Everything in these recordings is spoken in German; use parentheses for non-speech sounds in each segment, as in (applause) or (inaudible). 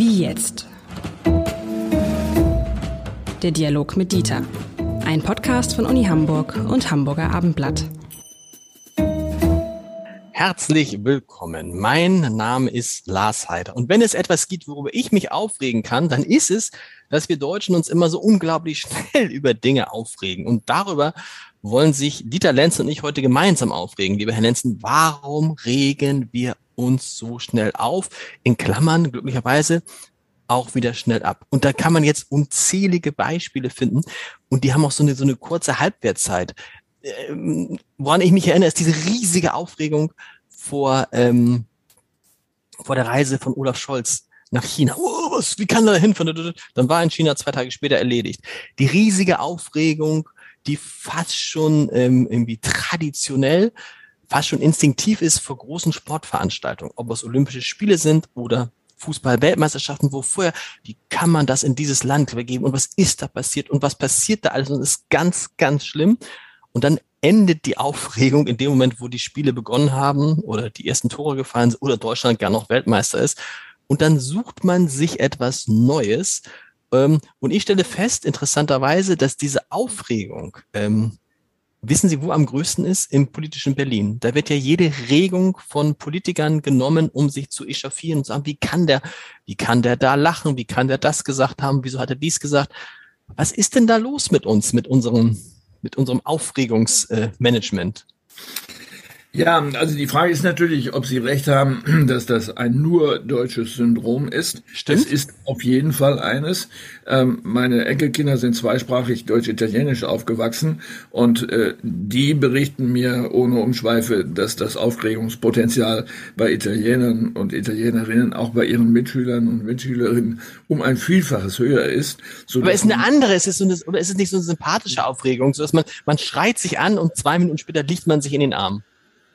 Wie jetzt? Der Dialog mit Dieter. Ein Podcast von Uni Hamburg und Hamburger Abendblatt. Herzlich willkommen. Mein Name ist Lars Heider. Und wenn es etwas gibt, worüber ich mich aufregen kann, dann ist es, dass wir Deutschen uns immer so unglaublich schnell (laughs) über Dinge aufregen. Und darüber wollen sich Dieter Lenz und ich heute gemeinsam aufregen. Lieber Herr Lenzen, warum regen wir uns so schnell auf? In Klammern, glücklicherweise, auch wieder schnell ab. Und da kann man jetzt unzählige Beispiele finden. Und die haben auch so eine, so eine kurze Halbwertzeit. Ähm, woran ich mich erinnere, ist diese riesige Aufregung vor, ähm, vor der Reise von Olaf Scholz nach China. Oh, was, wie kann er da hinfahren? Dann war in China zwei Tage später erledigt. Die riesige Aufregung die fast schon ähm, irgendwie traditionell, fast schon instinktiv ist vor großen Sportveranstaltungen, ob es Olympische Spiele sind oder Fußball-Weltmeisterschaften, wo vorher, wie kann man das in dieses Land übergeben und was ist da passiert und was passiert da alles und das ist ganz, ganz schlimm. Und dann endet die Aufregung in dem Moment, wo die Spiele begonnen haben oder die ersten Tore gefallen sind oder Deutschland gar noch Weltmeister ist. Und dann sucht man sich etwas Neues, ähm, und ich stelle fest, interessanterweise, dass diese Aufregung, ähm, wissen Sie, wo am größten ist? Im politischen Berlin. Da wird ja jede Regung von Politikern genommen, um sich zu echauffieren und zu sagen, wie kann der, wie kann der da lachen? Wie kann der das gesagt haben? Wieso hat er dies gesagt? Was ist denn da los mit uns, mit unserem, mit unserem Aufregungsmanagement? Äh, ja, also die Frage ist natürlich, ob Sie recht haben, (clears throat) dass das ein nur deutsches Syndrom ist. Stimmt. Es ist auf jeden Fall eines. Ähm, meine Enkelkinder sind zweisprachig deutsch-italienisch aufgewachsen und äh, die berichten mir ohne Umschweife, dass das Aufregungspotenzial bei Italienern und Italienerinnen auch bei ihren Mitschülern und Mitschülerinnen um ein Vielfaches höher ist. Aber ist eine andere, ist es so eine, oder ist es nicht so eine sympathische Aufregung, so dass man, man schreit sich an und zwei Minuten später liegt man sich in den Arm?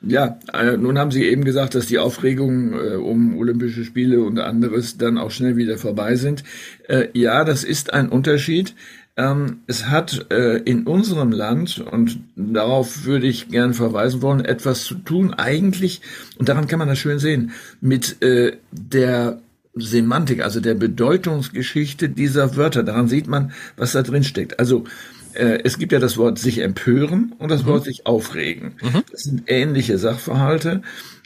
Ja, äh, nun haben Sie eben gesagt, dass die Aufregung äh, um Olympische Spiele und anderes dann auch schnell wieder vorbei sind. Äh, ja, das ist ein Unterschied. Ähm, es hat äh, in unserem Land, und darauf würde ich gern verweisen wollen, etwas zu tun, eigentlich, und daran kann man das schön sehen, mit äh, der Semantik, also der Bedeutungsgeschichte dieser Wörter. Daran sieht man, was da drin steckt. Also äh, es gibt ja das Wort sich empören und das mhm. Wort sich aufregen. Mhm. Das sind ähnliche Sachverhalte.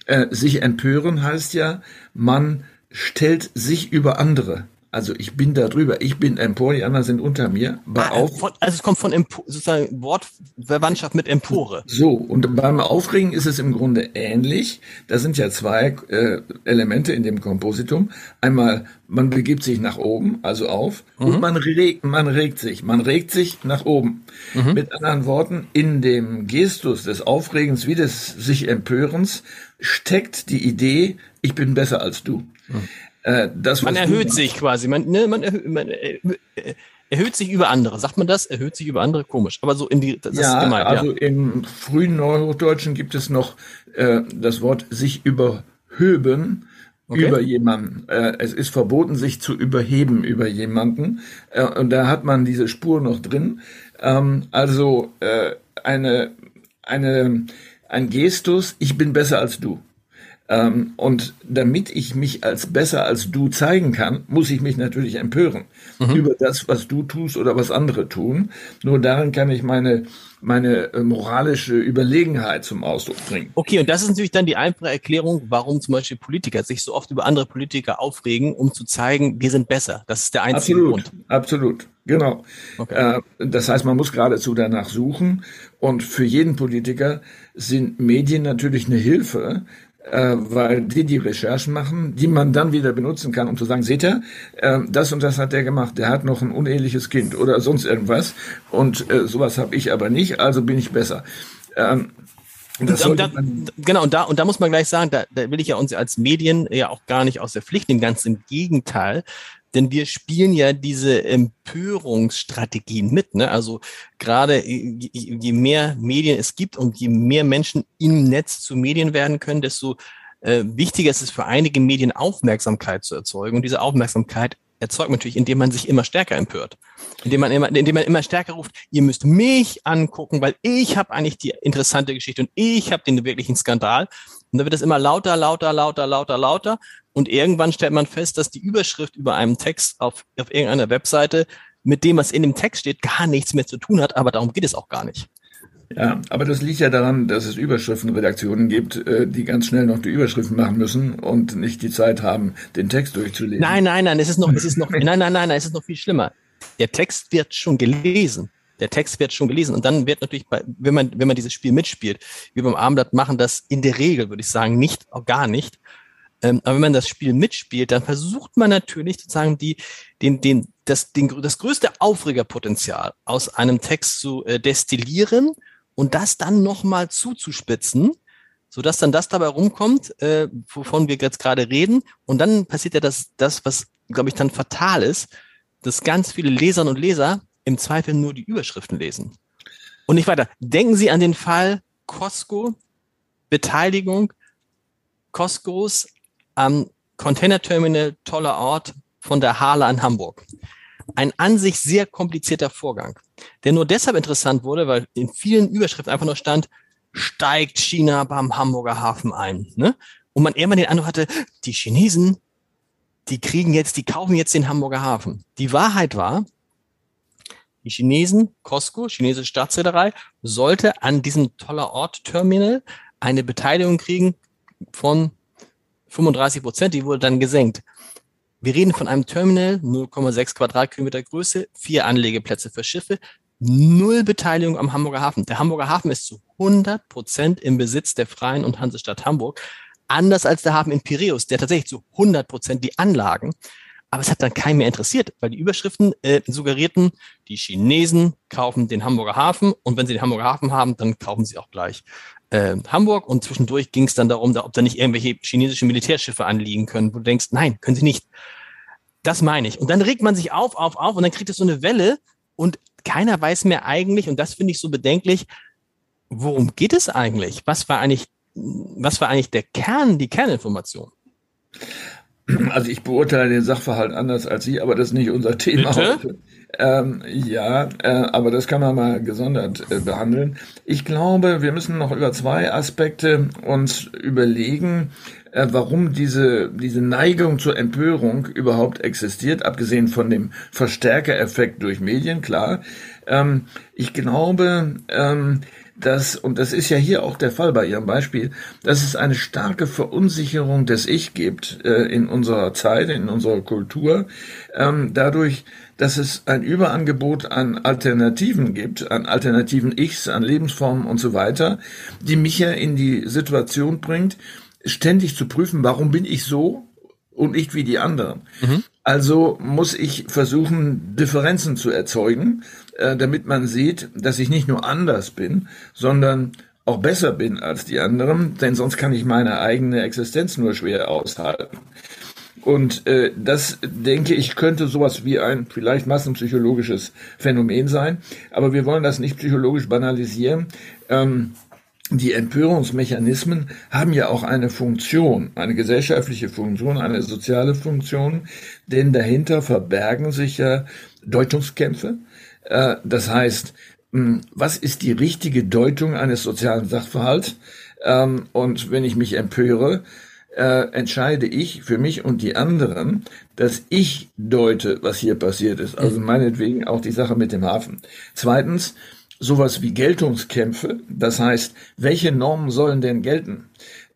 Äh, sich empören heißt ja, man stellt sich über andere. Also ich bin da drüber, ich bin empor, die anderen sind unter mir. Ah, auf, also es kommt von Empo, sozusagen Wortverwandtschaft mit Empore. So, und beim Aufregen ist es im Grunde ähnlich. Da sind ja zwei äh, Elemente in dem Kompositum. Einmal, man begibt sich nach oben, also auf, mhm. und man regt, man regt sich, man regt sich nach oben. Mhm. Mit anderen Worten, in dem Gestus des Aufregens wie des sich Empörens steckt die Idee, ich bin besser als du. Mhm. Äh, das, man erhöht sich quasi. Man, ne, man, erhöht, man äh, äh, erhöht sich über andere. Sagt man das? Erhöht sich über andere? Komisch. Aber so in die. Das ja, ist gemeint, also ja. im frühen Neuhochdeutschen gibt es noch äh, das Wort sich überhöben. Okay. über jemanden. Äh, es ist verboten, sich zu überheben über jemanden. Äh, und da hat man diese Spur noch drin. Ähm, also äh, eine, eine, ein Gestus, ich bin besser als du. Ähm, und damit ich mich als besser als du zeigen kann, muss ich mich natürlich empören mhm. über das, was du tust oder was andere tun. Nur darin kann ich meine meine äh, moralische Überlegenheit zum Ausdruck bringen. Okay, und das ist natürlich dann die einfache Erklärung, warum zum Beispiel Politiker sich so oft über andere Politiker aufregen, um zu zeigen, wir sind besser. Das ist der einzige absolut, Grund. Absolut, genau. Okay. Äh, das heißt, man muss geradezu danach suchen. Und für jeden Politiker sind Medien natürlich eine Hilfe, äh, weil die die Recherchen machen, die man dann wieder benutzen kann, um zu sagen, seht ihr, äh, das und das hat der gemacht, der hat noch ein uneheliches Kind oder sonst irgendwas und äh, sowas habe ich aber nicht, also bin ich besser. Ähm, und, und da, genau, und da, und da muss man gleich sagen, da, da will ich ja uns als Medien ja auch gar nicht aus der Pflicht nehmen, ganz im Gegenteil. Denn wir spielen ja diese Empörungsstrategien mit. Ne? Also gerade je, je mehr Medien es gibt und je mehr Menschen im Netz zu Medien werden können, desto äh, wichtiger ist es für einige Medien Aufmerksamkeit zu erzeugen. Und diese Aufmerksamkeit erzeugt natürlich, indem man sich immer stärker empört. Indem man immer, indem man immer stärker ruft, ihr müsst mich angucken, weil ich habe eigentlich die interessante Geschichte und ich habe den wirklichen Skandal. Und dann wird es immer lauter, lauter, lauter, lauter, lauter. Und irgendwann stellt man fest, dass die Überschrift über einem Text auf, auf irgendeiner Webseite mit dem, was in dem Text steht, gar nichts mehr zu tun hat. Aber darum geht es auch gar nicht. Ja, aber das liegt ja daran, dass es Überschriftenredaktionen gibt, äh, die ganz schnell noch die Überschriften machen müssen und nicht die Zeit haben, den Text durchzulesen. Nein, nein, nein, es ist noch, es ist noch, nein, nein, nein, nein, es ist noch viel schlimmer. Der Text wird schon gelesen. Der Text wird schon gelesen und dann wird natürlich, bei, wenn man, wenn man dieses Spiel mitspielt, wie beim Abendblatt machen das in der Regel, würde ich sagen, nicht, auch gar nicht. Ähm, aber wenn man das Spiel mitspielt, dann versucht man natürlich sozusagen die, den, den, das, den, das größte Aufregerpotenzial aus einem Text zu äh, destillieren und das dann nochmal zuzuspitzen, so dass dann das dabei rumkommt, äh, wovon wir jetzt gerade reden. Und dann passiert ja das, das was, glaube ich, dann fatal ist, dass ganz viele Leserinnen und Leser im Zweifel nur die Überschriften lesen. Und nicht weiter. Denken Sie an den Fall Costco, Beteiligung Costcos am Container Terminal, toller Ort von der Hahle an Hamburg ein an sich sehr komplizierter Vorgang, der nur deshalb interessant wurde, weil in vielen Überschriften einfach nur stand, steigt China beim Hamburger Hafen ein. Ne? Und man irgendwann den Eindruck hatte, die Chinesen, die kriegen jetzt, die kaufen jetzt den Hamburger Hafen. Die Wahrheit war, die Chinesen, Costco, chinesische Staatsreederei, sollte an diesem toller Ort Terminal eine Beteiligung kriegen von 35 Prozent, die wurde dann gesenkt. Wir reden von einem Terminal, 0,6 Quadratkilometer Größe, vier Anlegeplätze für Schiffe, null Beteiligung am Hamburger Hafen. Der Hamburger Hafen ist zu 100 Prozent im Besitz der Freien und Hansestadt Hamburg. Anders als der Hafen in Piräus, der tatsächlich zu 100 Prozent die Anlagen. Aber es hat dann keinen mehr interessiert, weil die Überschriften äh, suggerierten, die Chinesen kaufen den Hamburger Hafen und wenn sie den Hamburger Hafen haben, dann kaufen sie auch gleich äh, Hamburg und zwischendurch ging es dann darum, ob da nicht irgendwelche chinesische Militärschiffe anliegen können, wo du denkst, nein, können sie nicht. Das meine ich. Und dann regt man sich auf, auf, auf und dann kriegt es so eine Welle und keiner weiß mehr eigentlich, und das finde ich so bedenklich, worum geht es eigentlich? Was war eigentlich, was war eigentlich der Kern, die Kerninformation? Also ich beurteile den Sachverhalt anders als Sie, aber das ist nicht unser Thema Bitte? heute. Ähm, ja, äh, aber das kann man mal gesondert äh, behandeln. Ich glaube, wir müssen noch über zwei Aspekte uns überlegen, äh, warum diese, diese Neigung zur Empörung überhaupt existiert, abgesehen von dem Verstärkereffekt durch Medien, klar. Ähm, ich glaube, ähm, dass, und das ist ja hier auch der Fall bei Ihrem Beispiel, dass es eine starke Verunsicherung des Ich gibt äh, in unserer Zeit, in unserer Kultur, ähm, dadurch, dass es ein Überangebot an Alternativen gibt, an alternativen Ichs, an Lebensformen und so weiter, die mich ja in die Situation bringt, ständig zu prüfen, warum bin ich so und nicht wie die anderen. Mhm. Also muss ich versuchen, Differenzen zu erzeugen, äh, damit man sieht, dass ich nicht nur anders bin, sondern auch besser bin als die anderen, denn sonst kann ich meine eigene Existenz nur schwer aushalten. Und äh, das, denke ich, könnte sowas wie ein vielleicht massenpsychologisches Phänomen sein. Aber wir wollen das nicht psychologisch banalisieren. Ähm, die Empörungsmechanismen haben ja auch eine Funktion, eine gesellschaftliche Funktion, eine soziale Funktion, denn dahinter verbergen sich ja Deutungskämpfe. Äh, das heißt, hm, was ist die richtige Deutung eines sozialen Sachverhalts? Ähm, und wenn ich mich empöre, äh, entscheide ich für mich und die anderen, dass ich deute, was hier passiert ist. Also meinetwegen auch die Sache mit dem Hafen. Zweitens, sowas wie Geltungskämpfe. Das heißt, welche Normen sollen denn gelten?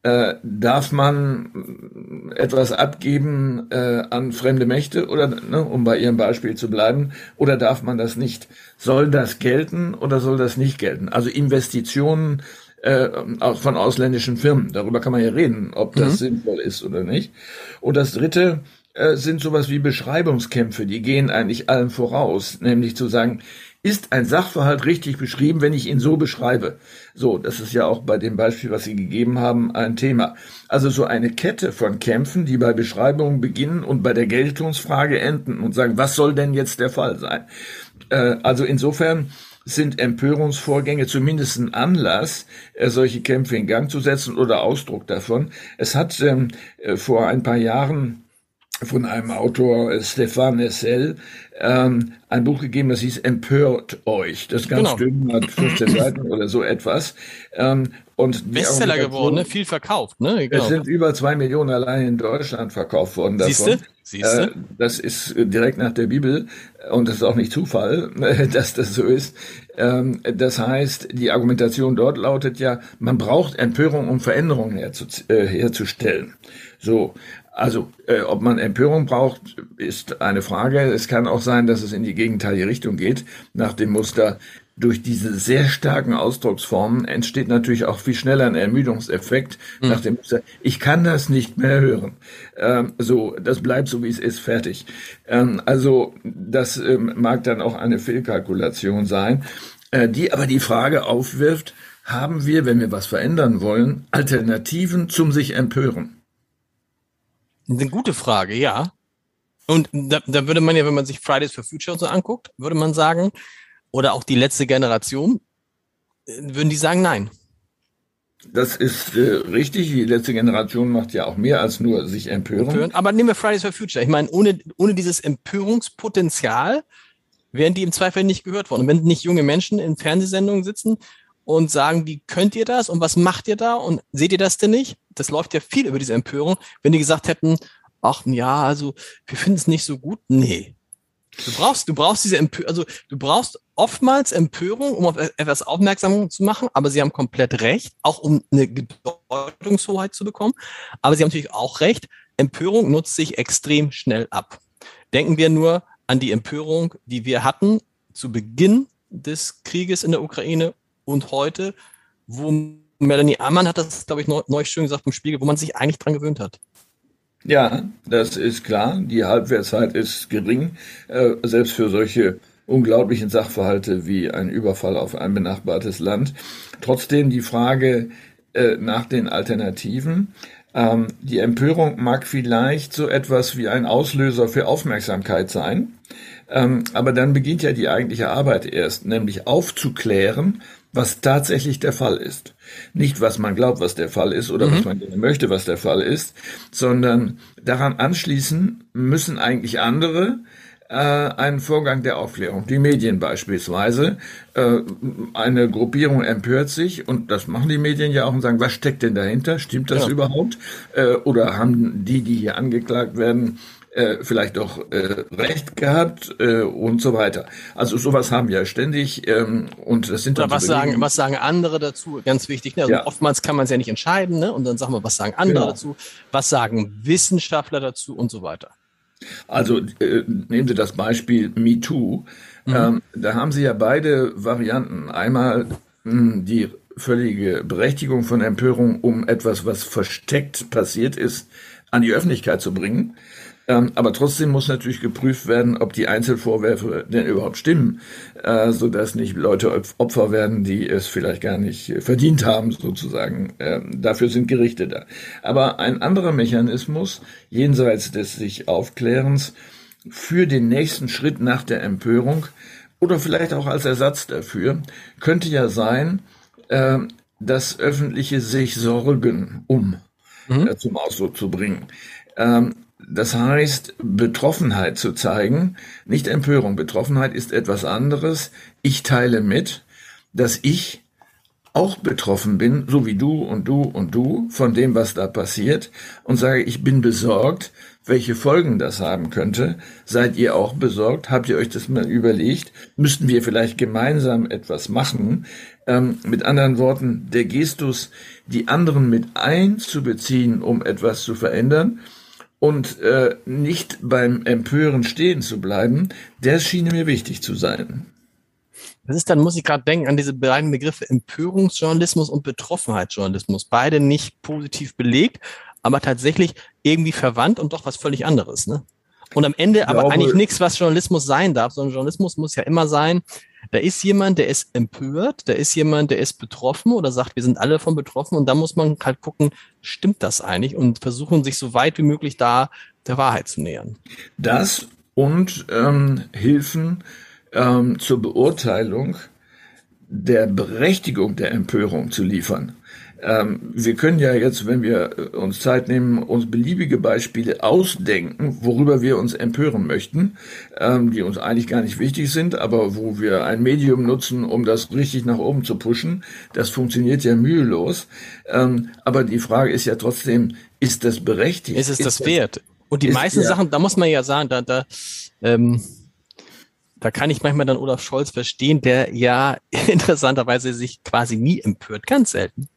Äh, darf man etwas abgeben äh, an fremde Mächte oder, ne, um bei Ihrem Beispiel zu bleiben, oder darf man das nicht? Soll das gelten oder soll das nicht gelten? Also Investitionen äh, von ausländischen Firmen, darüber kann man ja reden, ob das mhm. sinnvoll ist oder nicht. Und das Dritte, äh, sind sowas wie Beschreibungskämpfe, die gehen eigentlich allen voraus, nämlich zu sagen, ist ein Sachverhalt richtig beschrieben, wenn ich ihn so beschreibe? So, das ist ja auch bei dem Beispiel, was Sie gegeben haben, ein Thema. Also so eine Kette von Kämpfen, die bei Beschreibungen beginnen und bei der Geltungsfrage enden und sagen, was soll denn jetzt der Fall sein? Äh, also insofern sind Empörungsvorgänge zumindest ein Anlass, äh, solche Kämpfe in Gang zu setzen oder Ausdruck davon. Es hat ähm, äh, vor ein paar Jahren von einem Autor, äh, Stéphane Nessel, ähm, ein Buch gegeben, das hieß Empört euch. Das ganz genau. dünn hat 15 (clears throat) Seiten oder so etwas. Ähm, und Bestseller geworden, ne? viel verkauft. Ne? Genau. Es sind über zwei Millionen allein in Deutschland verkauft worden. Davon. Siehste? Siehste? Äh, das ist direkt nach der Bibel und das ist auch nicht Zufall, (laughs) dass das so ist. Ähm, das heißt, die Argumentation dort lautet ja, man braucht Empörung, um Veränderungen herzu, äh, herzustellen. So, also, äh, ob man Empörung braucht, ist eine Frage. Es kann auch sein, dass es in die gegenteilige Richtung geht, nach dem Muster, durch diese sehr starken Ausdrucksformen entsteht natürlich auch viel schneller ein Ermüdungseffekt mhm. nach dem Muster, ich kann das nicht mehr hören. Ähm, so, das bleibt so, wie es ist, fertig. Ähm, also, das ähm, mag dann auch eine Fehlkalkulation sein, äh, die aber die Frage aufwirft, haben wir, wenn wir was verändern wollen, Alternativen zum sich empören? Eine gute Frage, ja. Und da, da würde man ja, wenn man sich Fridays for Future so anguckt, würde man sagen, oder auch die letzte Generation, äh, würden die sagen nein. Das ist äh, richtig. Die letzte Generation macht ja auch mehr als nur sich empören. empören. Aber nehmen wir Fridays for Future. Ich meine, ohne, ohne dieses Empörungspotenzial wären die im Zweifel nicht gehört worden. Und wenn nicht junge Menschen in Fernsehsendungen sitzen und sagen, wie könnt ihr das und was macht ihr da und seht ihr das denn nicht? Das läuft ja viel über diese Empörung. Wenn die gesagt hätten, ach ja, also wir finden es nicht so gut, nee. Du brauchst, du brauchst diese Empörung, also du brauchst oftmals Empörung, um auf etwas aufmerksam zu machen, aber sie haben komplett recht, auch um eine Bedeutungshoheit zu bekommen. Aber sie haben natürlich auch recht, Empörung nutzt sich extrem schnell ab. Denken wir nur an die Empörung, die wir hatten zu Beginn des Krieges in der Ukraine und heute, wo Melanie Ammann hat das, glaube ich, neu schön gesagt im Spiegel, wo man sich eigentlich dran gewöhnt hat. Ja, das ist klar. Die Halbwertszeit ist gering, äh, selbst für solche unglaublichen Sachverhalte wie ein Überfall auf ein benachbartes Land. Trotzdem die Frage äh, nach den Alternativen. Ähm, die Empörung mag vielleicht so etwas wie ein Auslöser für Aufmerksamkeit sein. Ähm, aber dann beginnt ja die eigentliche Arbeit erst, nämlich aufzuklären, was tatsächlich der Fall ist. Nicht, was man glaubt, was der Fall ist oder mhm. was man gerne möchte, was der Fall ist, sondern daran anschließen müssen eigentlich andere äh, einen Vorgang der Aufklärung. Die Medien beispielsweise. Äh, eine Gruppierung empört sich und das machen die Medien ja auch und sagen, was steckt denn dahinter? Stimmt das ja. überhaupt? Äh, oder haben die, die hier angeklagt werden, äh, vielleicht auch äh, recht gehabt äh, und so weiter. Also sowas haben wir ständig ähm, und das sind dann Oder was sagen was sagen andere dazu? Ganz wichtig. Ne? Also ja. Oftmals kann man es ja nicht entscheiden, ne? Und dann sagen wir, was sagen andere genau. dazu? Was sagen Wissenschaftler dazu und so weiter. Also äh, nehmen Sie das Beispiel MeToo. Mhm. Ähm, da haben Sie ja beide Varianten. Einmal mh, hm, die völlige Berechtigung von Empörung, um etwas, was versteckt passiert ist, an die Öffentlichkeit zu bringen. Ähm, aber trotzdem muss natürlich geprüft werden, ob die Einzelvorwürfe denn überhaupt stimmen, äh, so dass nicht Leute Opfer werden, die es vielleicht gar nicht verdient haben, sozusagen. Ähm, dafür sind Gerichte da. Aber ein anderer Mechanismus, jenseits des sich Aufklärens, für den nächsten Schritt nach der Empörung oder vielleicht auch als Ersatz dafür, könnte ja sein, äh, das öffentliche sich Sorgen um mhm. äh, zum Ausdruck zu bringen. Ähm, das heißt, Betroffenheit zu zeigen, nicht Empörung. Betroffenheit ist etwas anderes. Ich teile mit, dass ich auch betroffen bin, so wie du und du und du, von dem, was da passiert, und sage, ich bin besorgt, welche Folgen das haben könnte. Seid ihr auch besorgt? Habt ihr euch das mal überlegt? Müssten wir vielleicht gemeinsam etwas machen? Ähm, mit anderen Worten, der Gestus, die anderen mit einzubeziehen, um etwas zu verändern, und äh, nicht beim Empören stehen zu bleiben, der schien mir wichtig zu sein. Das ist dann, muss ich gerade denken, an diese beiden Begriffe Empörungsjournalismus und Betroffenheitsjournalismus. Beide nicht positiv belegt, aber tatsächlich irgendwie verwandt und doch was völlig anderes. Ne? Und am Ende aber glaube, eigentlich nichts, was Journalismus sein darf, sondern Journalismus muss ja immer sein, da ist jemand, der ist empört, da ist jemand, der ist betroffen oder sagt, wir sind alle davon betroffen und da muss man halt gucken, stimmt das eigentlich und versuchen, sich so weit wie möglich da der Wahrheit zu nähern. Das und ähm, Hilfen ähm, zur Beurteilung der Berechtigung der Empörung zu liefern. Ähm, wir können ja jetzt, wenn wir äh, uns Zeit nehmen, uns beliebige Beispiele ausdenken, worüber wir uns empören möchten, ähm, die uns eigentlich gar nicht wichtig sind, aber wo wir ein Medium nutzen, um das richtig nach oben zu pushen. Das funktioniert ja mühelos. Ähm, aber die Frage ist ja trotzdem, ist das berechtigt? Ist es ist das wert? Und die meisten ja, Sachen, da muss man ja sagen, da, da, ähm, da kann ich manchmal dann Olaf Scholz verstehen, der ja (laughs) interessanterweise sich quasi nie empört, ganz selten.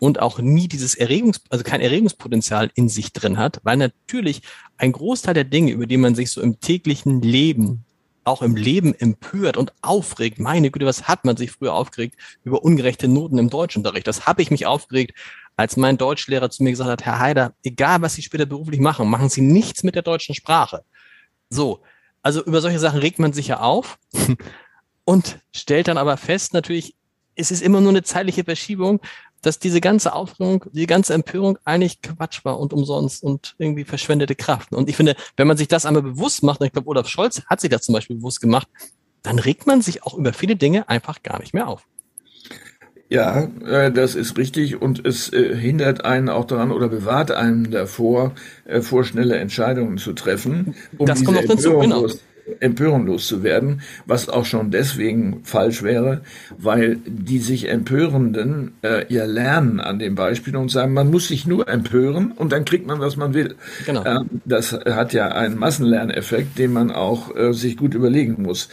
Und auch nie dieses Erregungs, also kein Erregungspotenzial in sich drin hat, weil natürlich ein Großteil der Dinge, über die man sich so im täglichen Leben, auch im Leben empört und aufregt, meine Güte, was hat man sich früher aufgeregt über ungerechte Noten im Deutschunterricht? Das habe ich mich aufgeregt, als mein Deutschlehrer zu mir gesagt hat, Herr Haider, egal was Sie später beruflich machen, machen Sie nichts mit der deutschen Sprache. So, also über solche Sachen regt man sich ja auf (laughs) und stellt dann aber fest, natürlich, es ist immer nur eine zeitliche Verschiebung, dass diese ganze Aufregung, die ganze Empörung eigentlich Quatsch war und umsonst und irgendwie verschwendete Kraft. Und ich finde, wenn man sich das einmal bewusst macht, und ich glaube, Olaf Scholz hat sich das zum Beispiel bewusst gemacht, dann regt man sich auch über viele Dinge einfach gar nicht mehr auf. Ja, äh, das ist richtig und es äh, hindert einen auch daran oder bewahrt einen davor, äh, vorschnelle Entscheidungen zu treffen, um das kommt noch dazu, genau. Empörung loszuwerden, was auch schon deswegen falsch wäre, weil die sich Empörenden äh, ja lernen an dem Beispiel und sagen, man muss sich nur empören und dann kriegt man, was man will. Genau. Äh, das hat ja einen Massenlerneffekt, den man auch äh, sich gut überlegen muss.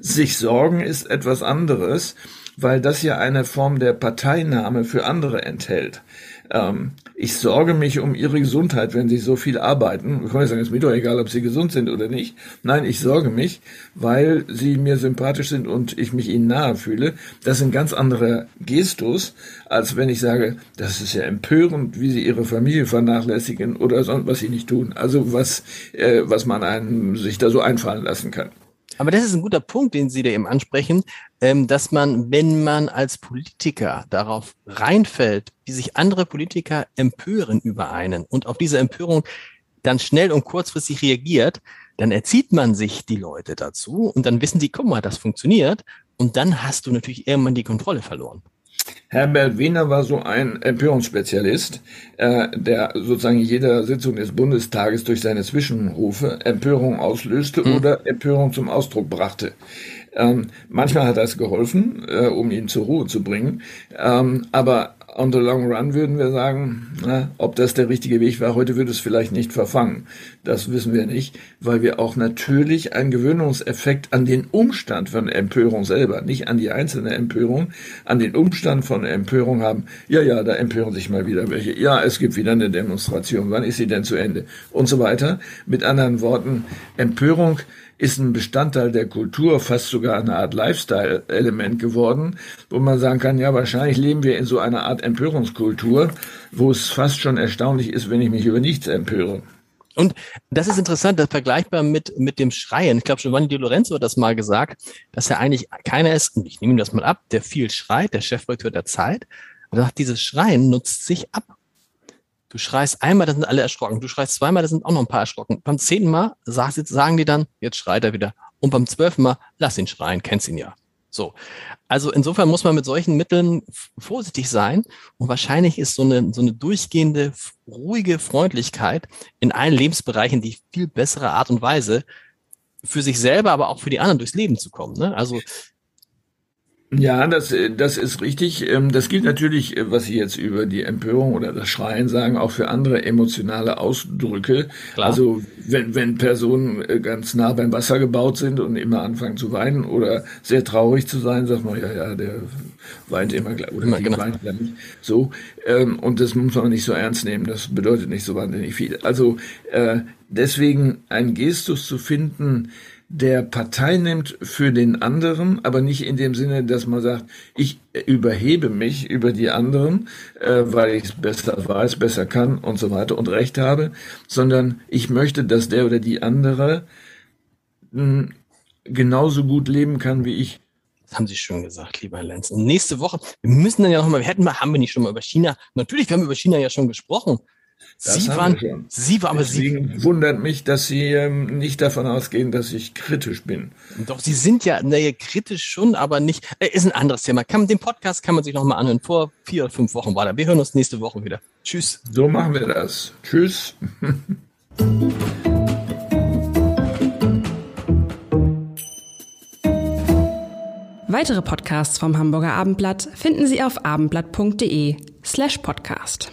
Sich sorgen ist etwas anderes weil das ja eine Form der Parteinahme für andere enthält. Ähm, ich sorge mich um ihre Gesundheit, wenn sie so viel arbeiten. Ich kann sagen, es ist mir doch egal, ob sie gesund sind oder nicht. Nein, ich sorge mich, weil sie mir sympathisch sind und ich mich ihnen nahe fühle. Das ein ganz anderer Gestus, als wenn ich sage, das ist ja empörend, wie sie ihre Familie vernachlässigen oder sonst was sie nicht tun. Also was, äh, was man einem sich da so einfallen lassen kann. Aber das ist ein guter Punkt, den Sie da eben ansprechen, ähm, dass man, wenn man als Politiker darauf reinfällt, wie sich andere Politiker empören über einen und auf diese Empörung dann schnell und kurzfristig reagiert, dann erzieht man sich die Leute dazu und dann wissen sie, guck mal, das funktioniert und dann hast du natürlich irgendwann die Kontrolle verloren. Herbert Wiener war so ein Empörungsspezialist, äh, der sozusagen jeder Sitzung des Bundestages durch seine Zwischenrufe Empörung auslöste mhm. oder Empörung zum Ausdruck brachte. Ähm, manchmal hat das geholfen, äh, um ihn zur Ruhe zu bringen, ähm, aber on the long run würden wir sagen, na, ob das der richtige Weg war, heute würde es vielleicht nicht verfangen. Das wissen wir nicht, weil wir auch natürlich einen Gewöhnungseffekt an den Umstand von Empörung selber, nicht an die einzelne Empörung, an den Umstand von Empörung haben. Ja, ja, da empören sich mal wieder welche. Ja, es gibt wieder eine Demonstration. Wann ist sie denn zu Ende? Und so weiter. Mit anderen Worten, Empörung ist ein Bestandteil der Kultur, fast sogar eine Art Lifestyle-Element geworden, wo man sagen kann, ja, wahrscheinlich leben wir in so einer Art Empörungskultur, wo es fast schon erstaunlich ist, wenn ich mich über nichts empöre. Und das ist interessant, das vergleichbar mit, mit dem Schreien. Ich glaube, Giovanni Di Lorenzo hat das mal gesagt, dass er eigentlich keiner ist, und ich nehme ihm das mal ab, der viel schreit, der Chefredakteur der Zeit. Er sagt, dieses Schreien nutzt sich ab. Du schreist einmal, da sind alle erschrocken. Du schreist zweimal, da sind auch noch ein paar erschrocken. Beim zehnten Mal sagen die dann, jetzt schreit er wieder. Und beim zwölften Mal, lass ihn schreien, kennst ihn ja. So. Also insofern muss man mit solchen Mitteln vorsichtig sein. Und wahrscheinlich ist so eine, so eine durchgehende, ruhige Freundlichkeit in allen Lebensbereichen die viel bessere Art und Weise, für sich selber, aber auch für die anderen durchs Leben zu kommen. Ne? Also ja, das, äh, das ist richtig. Ähm, das gilt natürlich, äh, was Sie jetzt über die Empörung oder das Schreien sagen, auch für andere emotionale Ausdrücke. Klar. Also wenn, wenn Personen äh, ganz nah beim Wasser gebaut sind und immer anfangen zu weinen oder sehr traurig zu sein, sagt man, ja, ja, der weint immer gleich oder die genau. weint nicht. So. Ähm, und das muss man nicht so ernst nehmen. Das bedeutet nicht so wahnsinnig viel. Also deswegen ein Gestus zu finden, der Partei nimmt für den anderen, aber nicht in dem Sinne, dass man sagt, ich überhebe mich über die anderen, äh, weil ich es besser weiß, besser kann und so weiter und Recht habe, sondern ich möchte, dass der oder die andere mh, hm, genauso gut leben kann wie ich. Das haben Sie schon gesagt, lieber Lenz. Und nächste Woche, wir müssen dann ja noch mal, wir hätten mal, haben wir nicht schon mal über China, natürlich, wir haben über China ja schon gesprochen. Das Sie waren. Sie waren, aber Sie, Deswegen wundert mich, dass Sie ähm, nicht davon ausgehen, dass ich kritisch bin. doch, Sie sind ja, naja, kritisch schon, aber nicht, äh, ist ein anderes Thema. Kann, den Podcast kann man sich nochmal anhören. Vor vier oder fünf Wochen war da. Wir hören uns nächste Woche wieder. Tschüss. So machen wir das. Tschüss. (laughs) Weitere Podcasts vom Hamburger Abendblatt finden Sie auf abendblatt.de slash podcast.